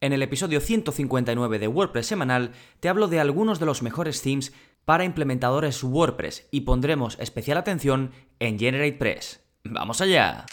En el episodio 159 de WordPress semanal te hablo de algunos de los mejores themes para implementadores WordPress y pondremos especial atención en GeneratePress. ¡Vamos allá!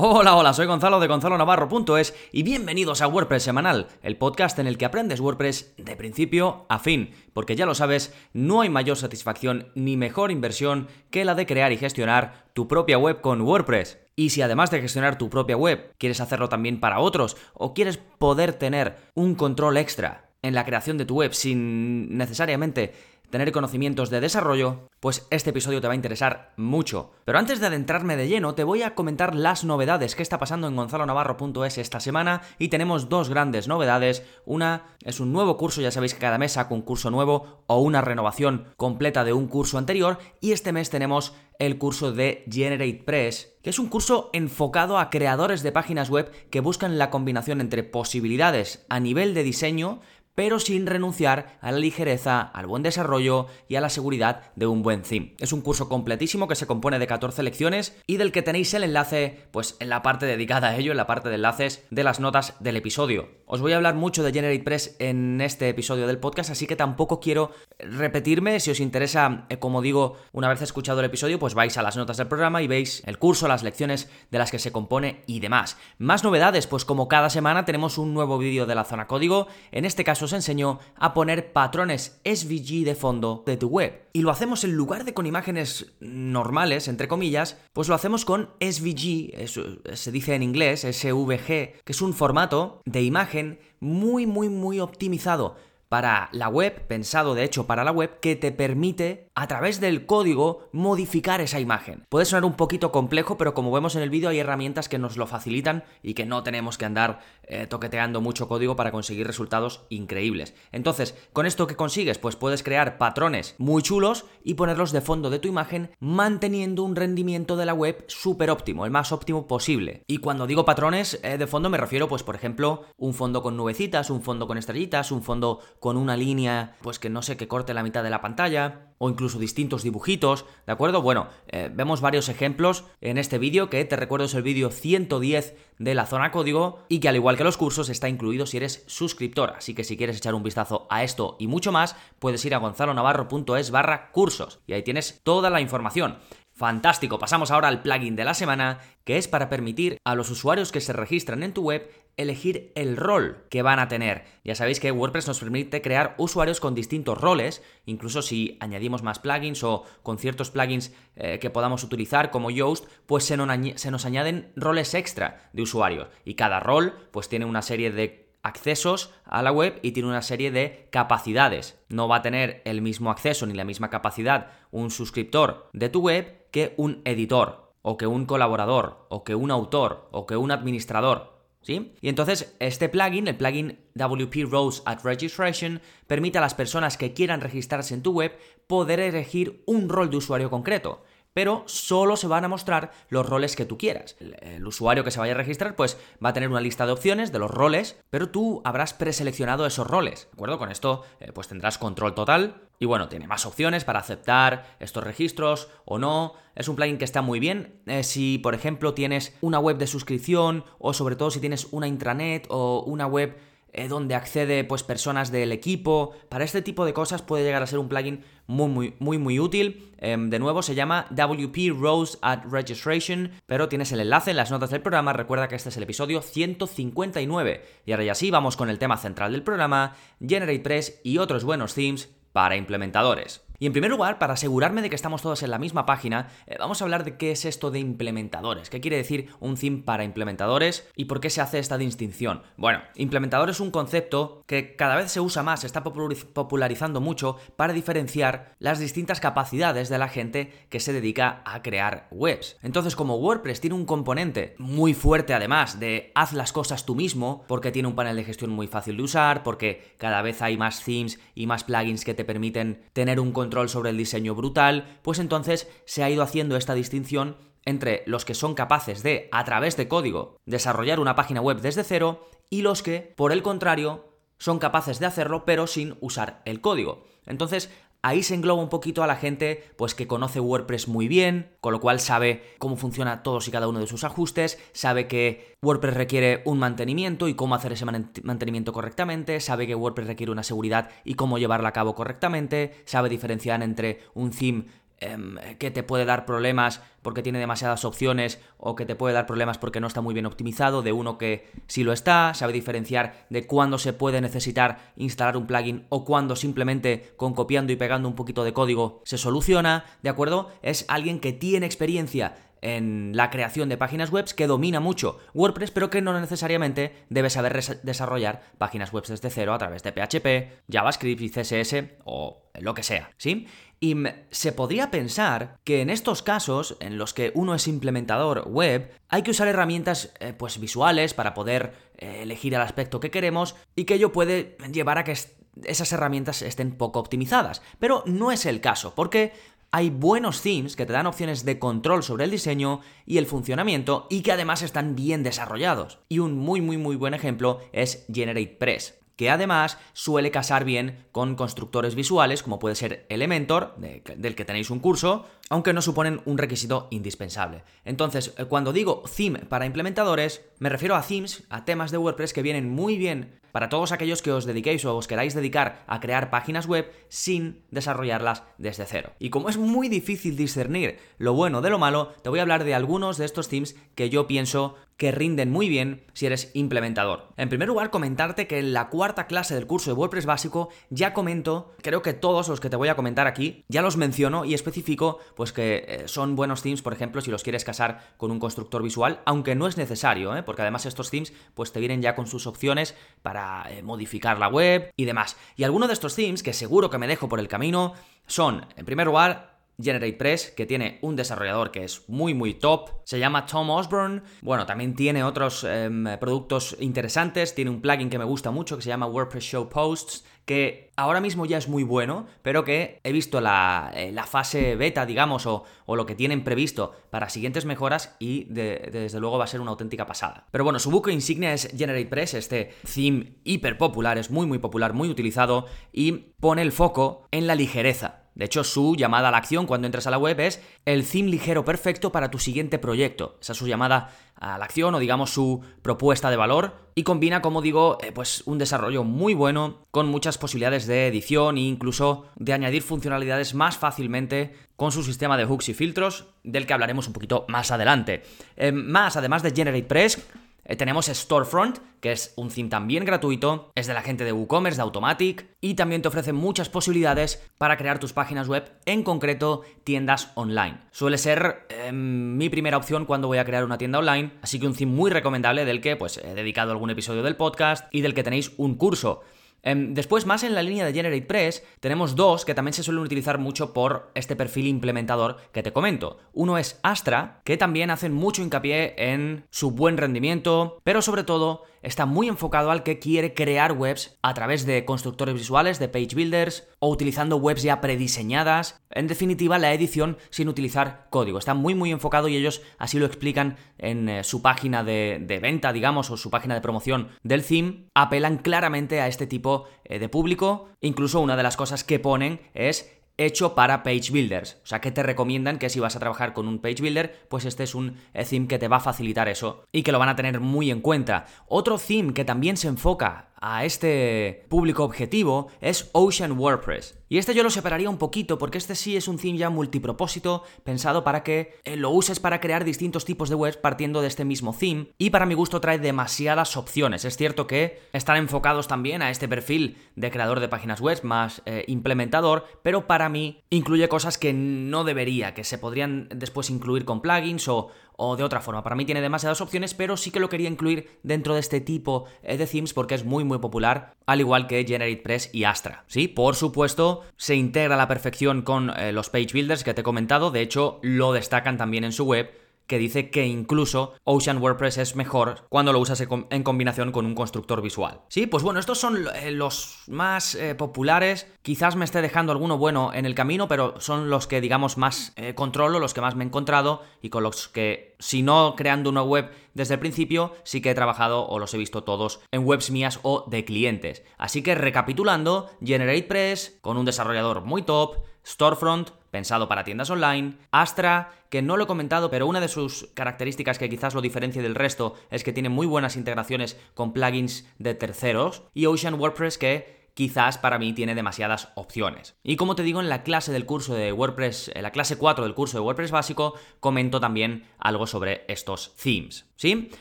Hola, hola, soy Gonzalo de gonzalonavarro.es y bienvenidos a WordPress Semanal, el podcast en el que aprendes WordPress de principio a fin, porque ya lo sabes, no hay mayor satisfacción ni mejor inversión que la de crear y gestionar tu propia web con WordPress. Y si además de gestionar tu propia web, quieres hacerlo también para otros o quieres poder tener un control extra en la creación de tu web sin necesariamente tener conocimientos de desarrollo, pues este episodio te va a interesar mucho. Pero antes de adentrarme de lleno, te voy a comentar las novedades que está pasando en gonzalonavarro.es esta semana y tenemos dos grandes novedades. Una es un nuevo curso, ya sabéis que cada mes saco un curso nuevo o una renovación completa de un curso anterior y este mes tenemos el curso de GeneratePress, que es un curso enfocado a creadores de páginas web que buscan la combinación entre posibilidades a nivel de diseño pero sin renunciar a la ligereza, al buen desarrollo y a la seguridad de un buen theme. Es un curso completísimo que se compone de 14 lecciones y del que tenéis el enlace pues en la parte dedicada a ello, en la parte de enlaces de las notas del episodio. Os voy a hablar mucho de GeneratePress en este episodio del podcast, así que tampoco quiero repetirme. Si os interesa, eh, como digo, una vez escuchado el episodio, pues vais a las notas del programa y veis el curso, las lecciones de las que se compone y demás. Más novedades, pues como cada semana tenemos un nuevo vídeo de la zona código. En este caso os enseño a poner patrones SVG de fondo de tu web. Y lo hacemos en lugar de con imágenes normales, entre comillas, pues lo hacemos con SVG, se dice en inglés, SVG, que es un formato de imagen muy, muy, muy optimizado para la web, pensado de hecho para la web, que te permite a través del código modificar esa imagen. Puede sonar un poquito complejo, pero como vemos en el vídeo hay herramientas que nos lo facilitan y que no tenemos que andar eh, toqueteando mucho código para conseguir resultados increíbles. Entonces, ¿con esto qué consigues? Pues puedes crear patrones muy chulos y ponerlos de fondo de tu imagen manteniendo un rendimiento de la web súper óptimo, el más óptimo posible. Y cuando digo patrones eh, de fondo me refiero pues por ejemplo un fondo con nubecitas, un fondo con estrellitas, un fondo con una línea, pues que no sé, que corte la mitad de la pantalla, o incluso distintos dibujitos, ¿de acuerdo? Bueno, eh, vemos varios ejemplos en este vídeo, que te recuerdo es el vídeo 110 de la zona código, y que al igual que los cursos está incluido si eres suscriptor, así que si quieres echar un vistazo a esto y mucho más, puedes ir a gonzalonavarro.es barra cursos, y ahí tienes toda la información. Fantástico, pasamos ahora al plugin de la semana, que es para permitir a los usuarios que se registran en tu web elegir el rol que van a tener. Ya sabéis que WordPress nos permite crear usuarios con distintos roles, incluso si añadimos más plugins o con ciertos plugins eh, que podamos utilizar como Yoast, pues se nos, se nos añaden roles extra de usuarios. Y cada rol pues tiene una serie de accesos a la web y tiene una serie de capacidades. No va a tener el mismo acceso ni la misma capacidad un suscriptor de tu web que un editor, o que un colaborador, o que un autor, o que un administrador. Y entonces este plugin, el plugin WP Rose at Registration, permite a las personas que quieran registrarse en tu web poder elegir un rol de usuario concreto pero solo se van a mostrar los roles que tú quieras. El, usuario que se vaya a registrar, pues va a tener una lista de opciones de los roles, pero tú habrás preseleccionado esos roles, ¿de acuerdo? Con esto, eh, pues tendrás control total. Y bueno, tiene más opciones para aceptar estos registros o no. Es un plugin que está muy bien eh, si, por ejemplo, tienes una web de suscripción o sobre todo si tienes una intranet o una web eh, donde accede pues personas del equipo. Para este tipo de cosas puede llegar a ser un plugin muy muy muy muy útil. Em, de nuevo se llama WP Rose at Registration, pero tienes el enlace en las notas del programa. Recuerda que este es el episodio 159. Y ahora ya sí, vamos con el tema central del programa, GeneratePress y otros buenos themes para implementadores. Y en primer lugar, para asegurarme de que estamos todos en la misma página, eh, vamos a hablar de qué es esto de implementadores, qué quiere decir un theme para implementadores y por qué se hace esta distinción. Bueno, implementador es un concepto que cada vez se usa más, se está popularizando mucho para diferenciar las distintas capacidades de la gente que se dedica a crear webs. Entonces, como WordPress tiene un componente muy fuerte además de haz las cosas tú mismo, porque tiene un panel de gestión muy fácil de usar, porque cada vez hay más themes y más plugins que te permiten tener un control sobre el diseño brutal, pues entonces se ha ido haciendo esta distinción entre los que son capaces de, a través de código, desarrollar una página web desde cero y los que, por el contrario, son capaces de hacerlo pero sin usar el código. Entonces, ahí se engloba un poquito a la gente pues que conoce WordPress muy bien, con lo cual sabe cómo funciona todos y cada uno de sus ajustes, sabe que WordPress requiere un mantenimiento y cómo hacer ese mantenimiento correctamente, sabe que WordPress requiere una seguridad y cómo llevarla a cabo correctamente, sabe diferenciar entre un theme Em, que te puede dar problemas porque tiene demasiadas opciones o que te puede dar problemas porque no está muy bien optimizado, de uno que sí lo está, sabe diferenciar de cuándo se puede necesitar instalar un plugin o cuándo simplemente con copiando y pegando un poquito de código se soluciona, ¿de acuerdo? Es alguien que tiene experiencia en la creación de páginas web, que domina mucho WordPress, pero que no necesariamente debe saber desarrollar páginas web desde cero a través de PHP, JavaScript y CSS o lo que sea, ¿sí? Y se podría pensar que en estos casos, en los que uno es implementador web, hay que usar herramientas eh, pues visuales para poder eh, elegir el aspecto que queremos y que ello puede llevar a que esas herramientas estén poco optimizadas. Pero no es el caso, porque hay buenos themes que te dan opciones de control sobre el diseño y el funcionamiento y que además están bien desarrollados. Y un muy muy muy buen ejemplo es GeneratePress que además suele casar bien con constructores visuales como puede ser Elementor, del que tenéis un curso, aunque no suponen un requisito indispensable. Entonces, eh, cuando digo theme para implementadores, me refiero a themes, a temas de WordPress que vienen muy bien para todos aquellos que os dediquéis o os queráis dedicar a crear páginas web sin desarrollarlas desde cero. Y como es muy difícil discernir lo bueno de lo malo, te voy a hablar de algunos de estos themes que yo pienso que rinden muy bien si eres implementador. En primer lugar, comentarte que en la cuarta clase del curso de WordPress básico ya comento, creo que todos los que te voy a comentar aquí, ya los menciono y especifico pues que eh, son buenos themes, por ejemplo, si los quieres casar con un constructor visual, aunque no es necesario, ¿eh? porque además estos themes pues te vienen ya con sus opciones para eh, modificar la web y demás. Y algunos de estos themes, que seguro que me dejo por el camino, son, en primer lugar, GeneratePress, que tiene un desarrollador que es muy muy top, se llama Tom Osborne, bueno, también tiene otros em, productos interesantes, tiene un plugin que me gusta mucho que se llama WordPress Show Posts, que ahora mismo ya es muy bueno, pero que he visto la, eh, fase beta, digamos, o, lo que tienen previsto para siguientes mejoras y desde luego va a ser una auténtica pasada. Pero bueno, su buque insignia es GeneratePress, este theme hiper popular, es muy muy popular, muy utilizado y pone el foco en la ligereza. De hecho, su llamada a la acción cuando entras a la web es el theme ligero perfecto para tu siguiente proyecto. Esa es su llamada a la acción o digamos su propuesta de valor y combina, como digo, eh, pues un desarrollo muy bueno con muchas posibilidades de edición e incluso de añadir funcionalidades más fácilmente con su sistema de hooks y filtros del que hablaremos un poquito más adelante. Eh, más, además de GeneratePress, eh, tenemos Storefront, que es un theme también gratuito, es de la gente de WooCommerce, de Automatic, y también te ofrece muchas posibilidades para crear tus páginas web, en concreto tiendas online. Suele ser em, mi primera opción cuando voy a crear una tienda online, así que un theme muy recomendable del que pues he dedicado algún episodio del podcast y del que tenéis un curso. Em, después, más en la línea de GeneratePress, tenemos dos que también se suelen utilizar mucho por este perfil implementador que te comento. Uno es Astra, que también hacen mucho hincapié en su buen rendimiento, pero sobre todo está muy enfocado al que quiere crear webs a través de constructores visuales, de page builders o utilizando webs ya prediseñadas. En definitiva, la edición sin utilizar código. Está muy muy enfocado y ellos así lo explican en eh, su página de, venta, digamos, o su página de promoción del theme. Apelan claramente a este tipo eh, de público. Incluso una de las cosas que ponen es hecho para page builders. O sea, que te recomiendan que si vas a trabajar con un page builder, pues este es un eh, theme que te va a facilitar eso y que lo van a tener muy en cuenta. Otro theme que también se enfoca a este público objetivo es Ocean WordPress. Y este yo lo separaría un poquito porque este sí es un theme ya multipropósito pensado para que eh, lo uses para crear distintos tipos de webs partiendo de este mismo theme y para mi gusto trae demasiadas opciones. Es cierto que están enfocados también a este perfil de creador de páginas web más eh, implementador, pero para mí incluye cosas que no debería, que se podrían después incluir con plugins o, o de otra forma. Para mí tiene demasiadas opciones, pero sí que lo quería incluir dentro de este tipo de themes porque es muy muy popular, al igual que GeneratePress y Astra. Sí, por supuesto, se integra a la perfección con eh, los page builders que te he comentado, de hecho lo destacan también en su web que dice que incluso Ocean WordPress es mejor cuando lo usas en combinación con un constructor visual. Sí, pues bueno, estos son eh, los más eh, populares. Quizás me esté dejando alguno bueno en el camino, pero son los que digamos más eh, controlo, los que más me he encontrado y con los que, si no creando una web desde el principio, sí que he trabajado o los he visto todos en webs mías o de clientes. Así que recapitulando, GeneratePress con un desarrollador muy top, Storefront, pensado para tiendas online, Astra, que no lo he comentado, pero una de sus características que quizás lo diferencie del resto es que tiene muy buenas integraciones con plugins de terceros, y Ocean WordPress que quizás para mí tiene demasiadas opciones. Y como te digo, en la clase del curso de WordPress, en la clase 4 del curso de WordPress básico, comento también algo sobre estos themes, ¿sí?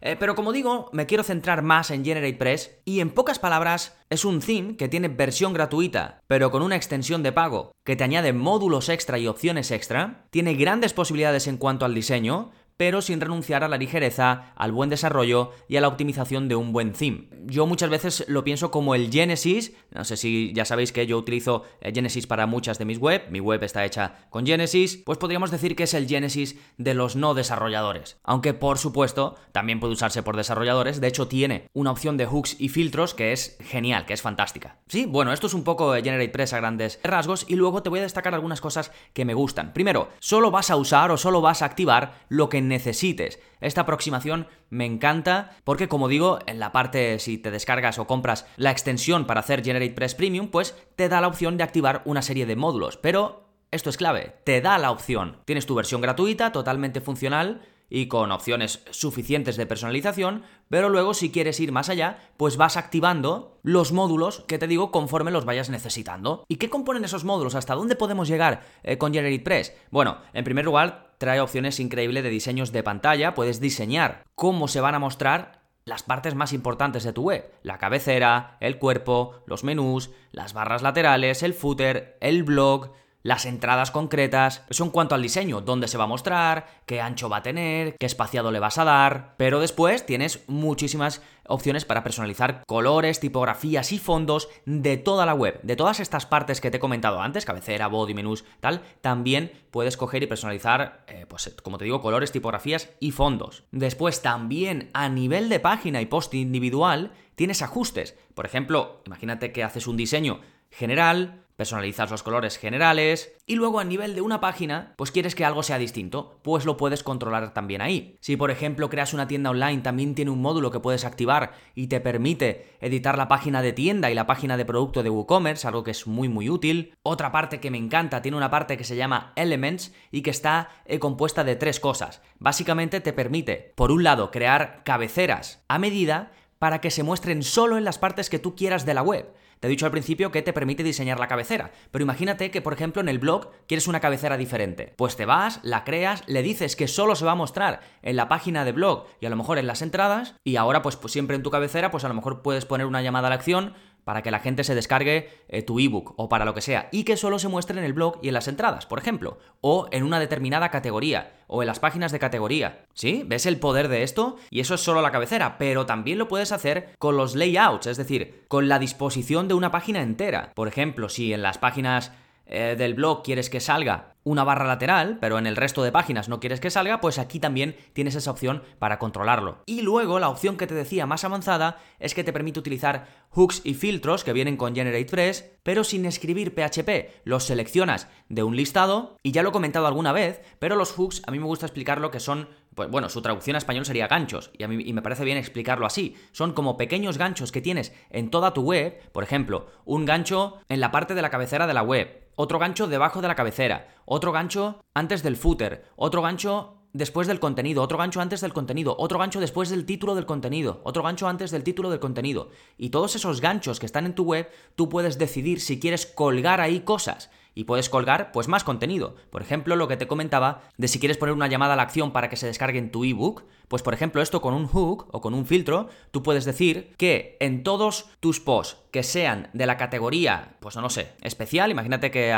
Eh, pero como digo, me quiero centrar más en GeneratePress y en pocas palabras es un theme que tiene versión gratuita, pero con una extensión de pago que te añade módulos extra y opciones extra, tiene grandes posibilidades en cuanto al diseño, pero sin renunciar a la ligereza, al buen desarrollo y a la optimización de un buen theme. Yo muchas veces lo pienso como el Genesis, no sé si ya sabéis que yo utilizo eh, Genesis para muchas de mis web, mi web está hecha con Genesis, pues podríamos decir que es el Genesis de los no desarrolladores. Aunque por supuesto también puede usarse por desarrolladores, de hecho tiene una opción de hooks y filtros que es genial, que es fantástica. Sí, bueno, esto es un poco GeneratePress a grandes rasgos y luego te voy a destacar algunas cosas que me gustan. Primero, solo vas a usar o solo vas a activar lo que necesites. Esta aproximación me encanta porque, como digo, en la parte si te descargas o compras la extensión para hacer GeneratePress Premium, pues te da la opción de activar una serie de módulos. Pero esto es clave, te da la opción. Tienes tu versión gratuita, totalmente funcional y con opciones suficientes de personalización, pero luego si quieres ir más allá, pues vas activando los módulos que te digo conforme los vayas necesitando. ¿Y qué componen esos módulos? ¿Hasta dónde podemos llegar eh, con GeneratePress? Bueno, en primer lugar, trae opciones increíbles de diseños de pantalla, puedes diseñar cómo se van a mostrar las partes más importantes de tu web, la cabecera, el cuerpo, los menús, las barras laterales, el footer, el blog, las entradas concretas, eso en cuanto al diseño, dónde se va a mostrar, qué ancho va a tener, qué espaciado le vas a dar, pero después tienes muchísimas opciones para personalizar colores, tipografías y fondos de toda la web, de todas estas partes que te he comentado antes, cabecera, body, menús, tal, también puedes coger y personalizar, eh, pues como te digo, colores, tipografías y fondos. Después también a nivel de página y post individual tienes ajustes. Por ejemplo, imagínate que haces un diseño general, personalizas los colores generales y luego a nivel de una página, pues quieres que algo sea distinto, pues lo puedes controlar también ahí. Si por ejemplo creas una tienda online, también tiene un módulo que puedes activar y te permite editar la página de tienda y la página de producto de WooCommerce, algo que es muy muy útil. Otra parte que me encanta, tiene una parte que se llama Elements y que está eh, compuesta de tres cosas. Básicamente te permite, por un lado, crear cabeceras a medida para que se muestren solo en las partes que tú quieras de la web. Te he dicho al principio que te permite diseñar la cabecera, pero imagínate que, por ejemplo, en el blog quieres una cabecera diferente. Pues te vas, la creas, le dices que solo se va a mostrar en la página de blog y a lo mejor en las entradas, y ahora pues, pues siempre en tu cabecera, pues a lo mejor puedes poner una llamada a la acción para que la gente se descargue eh, tu ebook o para lo que sea, y que solo se muestre en el blog y en las entradas, por ejemplo, o en una determinada categoría, o en las páginas de categoría. ¿Sí? ¿Ves el poder de esto? Y eso es solo la cabecera, pero también lo puedes hacer con los layouts, es decir, con la disposición de una página entera. Por ejemplo, si en las páginas eh, del blog quieres que salga una barra lateral, pero en el resto de páginas no quieres que salga, pues aquí también tienes esa opción para controlarlo. Y luego la opción que te decía más avanzada es que te permite utilizar hooks y filtros que vienen con GeneratePress, pero sin escribir PHP. Los seleccionas de un listado y ya lo he comentado alguna vez, pero los hooks a mí me gusta explicarlo que son pues bueno, su traducción a español sería ganchos, y a mí me parece bien explicarlo así. Son como pequeños ganchos que tienes en toda tu web, por ejemplo, un gancho en la parte de la cabecera de la web, otro gancho debajo de la cabecera, otro gancho antes del footer, otro gancho después del contenido, otro gancho antes del contenido, otro gancho después del título del contenido, otro gancho antes del título del contenido. Y todos esos ganchos que están en tu web, tú puedes decidir si quieres colgar ahí cosas y puedes colgar pues más contenido. Por ejemplo, lo que te comentaba de si quieres poner una llamada a la acción para que se descargue en tu ebook, pues por ejemplo, esto con un hook o con un filtro, tú puedes decir que en todos tus posts que sean de la categoría, pues no, sé, especial, imagínate que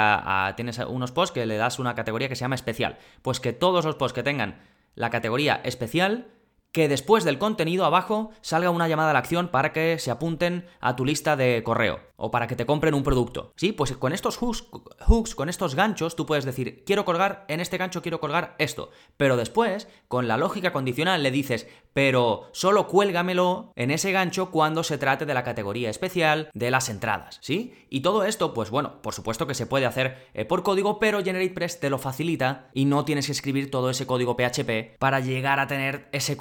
tienes unos posts que le das una categoría que se llama especial, pues que todos los posts que tengan la categoría especial que después del contenido abajo salga una llamada a la acción para que se apunten a tu lista de correo o para que te compren un producto. Sí, pues con estos hooks, con estos ganchos, tú puedes decir, quiero colgar, en este gancho quiero colgar esto. Pero después, con la lógica condicional, le dices, pero solo cuélgamelo en ese gancho cuando se trate de la categoría especial de las entradas, ¿sí? Y todo esto, pues bueno, por supuesto que se puede hacer eh, por código, pero GeneratePress te lo facilita y no tienes que escribir todo ese código PHP para llegar a tener ese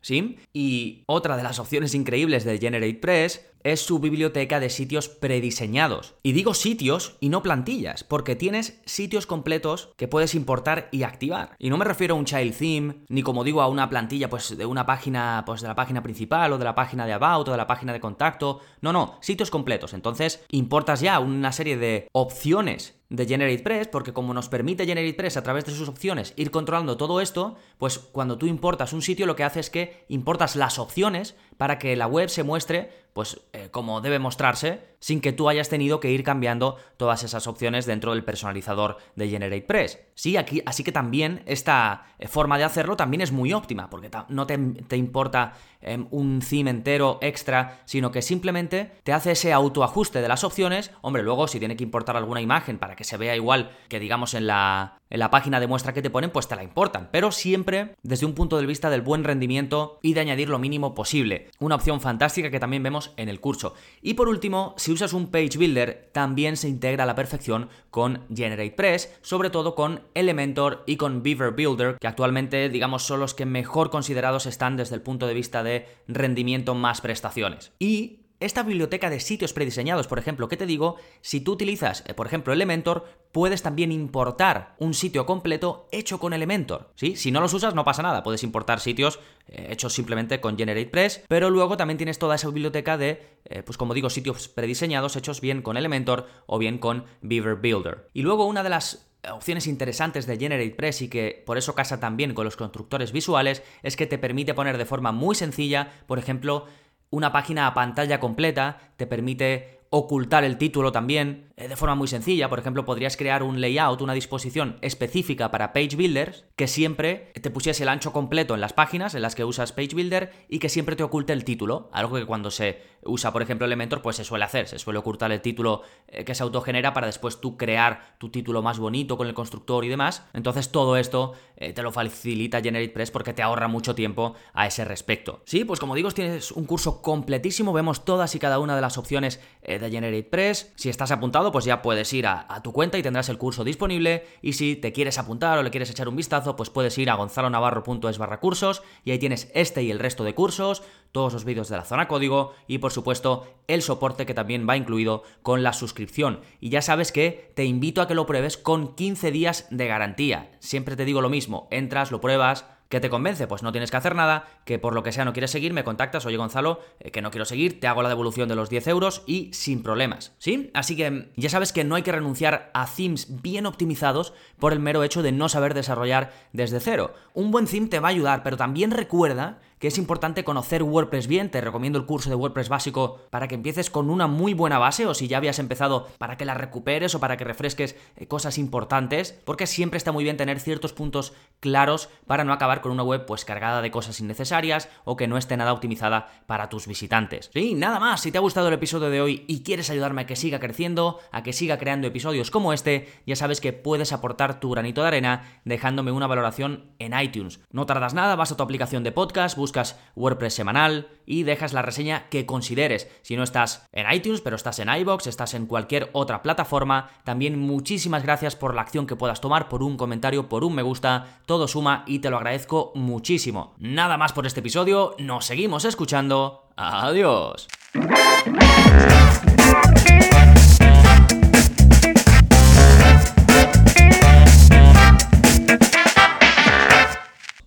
¿sí? Y otra de las opciones increíbles de GeneratePress es su biblioteca de sitios prediseñados. Y digo sitios y no plantillas, porque tienes sitios completos que puedes importar y activar. Y no me refiero a un child theme, ni como digo a una plantilla pues de una página pues de la página principal o de la página de about o de la página de contacto. No, no, sitios completos. Entonces, importas ya una serie de opciones de GeneratePress, porque como nos permite GeneratePress a través de sus opciones ir controlando todo esto, pues cuando tú importas un sitio lo que hace es que importas las opciones para que la web se muestre pues eh, como debe mostrarse, sin que tú hayas tenido que ir cambiando todas esas opciones dentro del personalizador de GeneratePress. Sí, aquí, así que también esta eh, forma de hacerlo también es muy óptima, porque no te, importa em, un theme entero extra, sino que simplemente te hace ese autoajuste de las opciones. Hombre, luego si tiene que importar alguna imagen para que se vea igual que digamos en la, en la página de muestra que te ponen, pues te la importan, pero siempre desde un punto de vista del buen rendimiento y de añadir lo mínimo posible. Una opción fantástica que también vemos en el curso. Y por último, si usas un Page Builder, también se integra a la perfección con GeneratePress, sobre todo con Elementor y con Beaver Builder, que actualmente, digamos, son los que mejor considerados están desde el punto de vista de rendimiento más prestaciones. Y esta biblioteca de sitios prediseñados, por ejemplo, ¿qué te digo? Si tú utilizas, eh, por ejemplo, Elementor, puedes también importar un sitio completo hecho con Elementor, ¿sí? Si no los usas no pasa nada, puedes importar sitios eh, hechos simplemente con GeneratePress, pero luego también tienes toda esa biblioteca de, eh, pues como digo, sitios prediseñados hechos bien con Elementor o bien con Beaver Builder. Y luego una de las opciones interesantes de GeneratePress y que por eso casa también con los constructores visuales es que te permite poner de forma muy sencilla, por ejemplo, una página a pantalla completa, te permite ocultar el título también eh, de forma muy sencilla. Por ejemplo, podrías crear un layout, una disposición específica para Page Builders que siempre te pusiese el ancho completo en las páginas en las que usas Page Builder y que siempre te oculte el título. Algo que cuando se usa, por ejemplo, Elementor, pues se suele hacer. Se suele ocultar el título eh, que se autogenera para después tú crear tu título más bonito con el constructor y demás. Entonces todo esto eh, te lo facilita GeneratePress porque te ahorra mucho tiempo a ese respecto. Sí, pues como digo, tienes un curso completísimo. Vemos todas y cada una de las opciones de GeneratePress. Si estás apuntado, pues ya puedes ir a, tu cuenta y tendrás el curso disponible. Y si te quieres apuntar o le quieres echar un vistazo, pues puedes ir a gonzalonavarro.es barra cursos y ahí tienes este y el resto de cursos, todos los vídeos de la zona código y por supuesto el soporte que también va incluido con la suscripción. Y ya sabes que te invito a que lo pruebes con 15 días de garantía. Siempre te digo lo mismo, entras, lo pruebas, ¿Qué te convence? Pues no tienes que hacer nada, que por lo que sea no quieres seguir, me contactas, oye Gonzalo, eh, que no quiero seguir, te hago la devolución de los 10 euros y sin problemas, ¿sí? Así que ya sabes que no hay que renunciar a themes bien optimizados por el mero hecho de no saber desarrollar desde cero. Un buen theme te va a ayudar, pero también recuerda que es importante conocer WordPress bien. Te recomiendo el curso de WordPress básico para que empieces con una muy buena base o si ya habías empezado para que la recuperes o para que refresques eh, cosas importantes, porque siempre está muy bien tener ciertos puntos claros para no acabar con una web pues cargada de cosas innecesarias o que no esté nada optimizada para tus visitantes. Sí, nada más, si te ha gustado el episodio de hoy y quieres ayudarme a que siga creciendo, a que siga creando episodios como este, ya sabes que puedes aportar tu granito de arena dejándome una valoración en iTunes. No tardas nada, vas a tu aplicación de podcast, buscas WordPress semanal y dejas la reseña que consideres. Si no estás en iTunes, pero estás en iBox, estás en cualquier otra plataforma, también muchísimas gracias por la acción que puedas tomar, por un comentario, por un me gusta, todo suma y te lo agradezco muchísimo. Nada más por este episodio, nos seguimos escuchando. Adiós.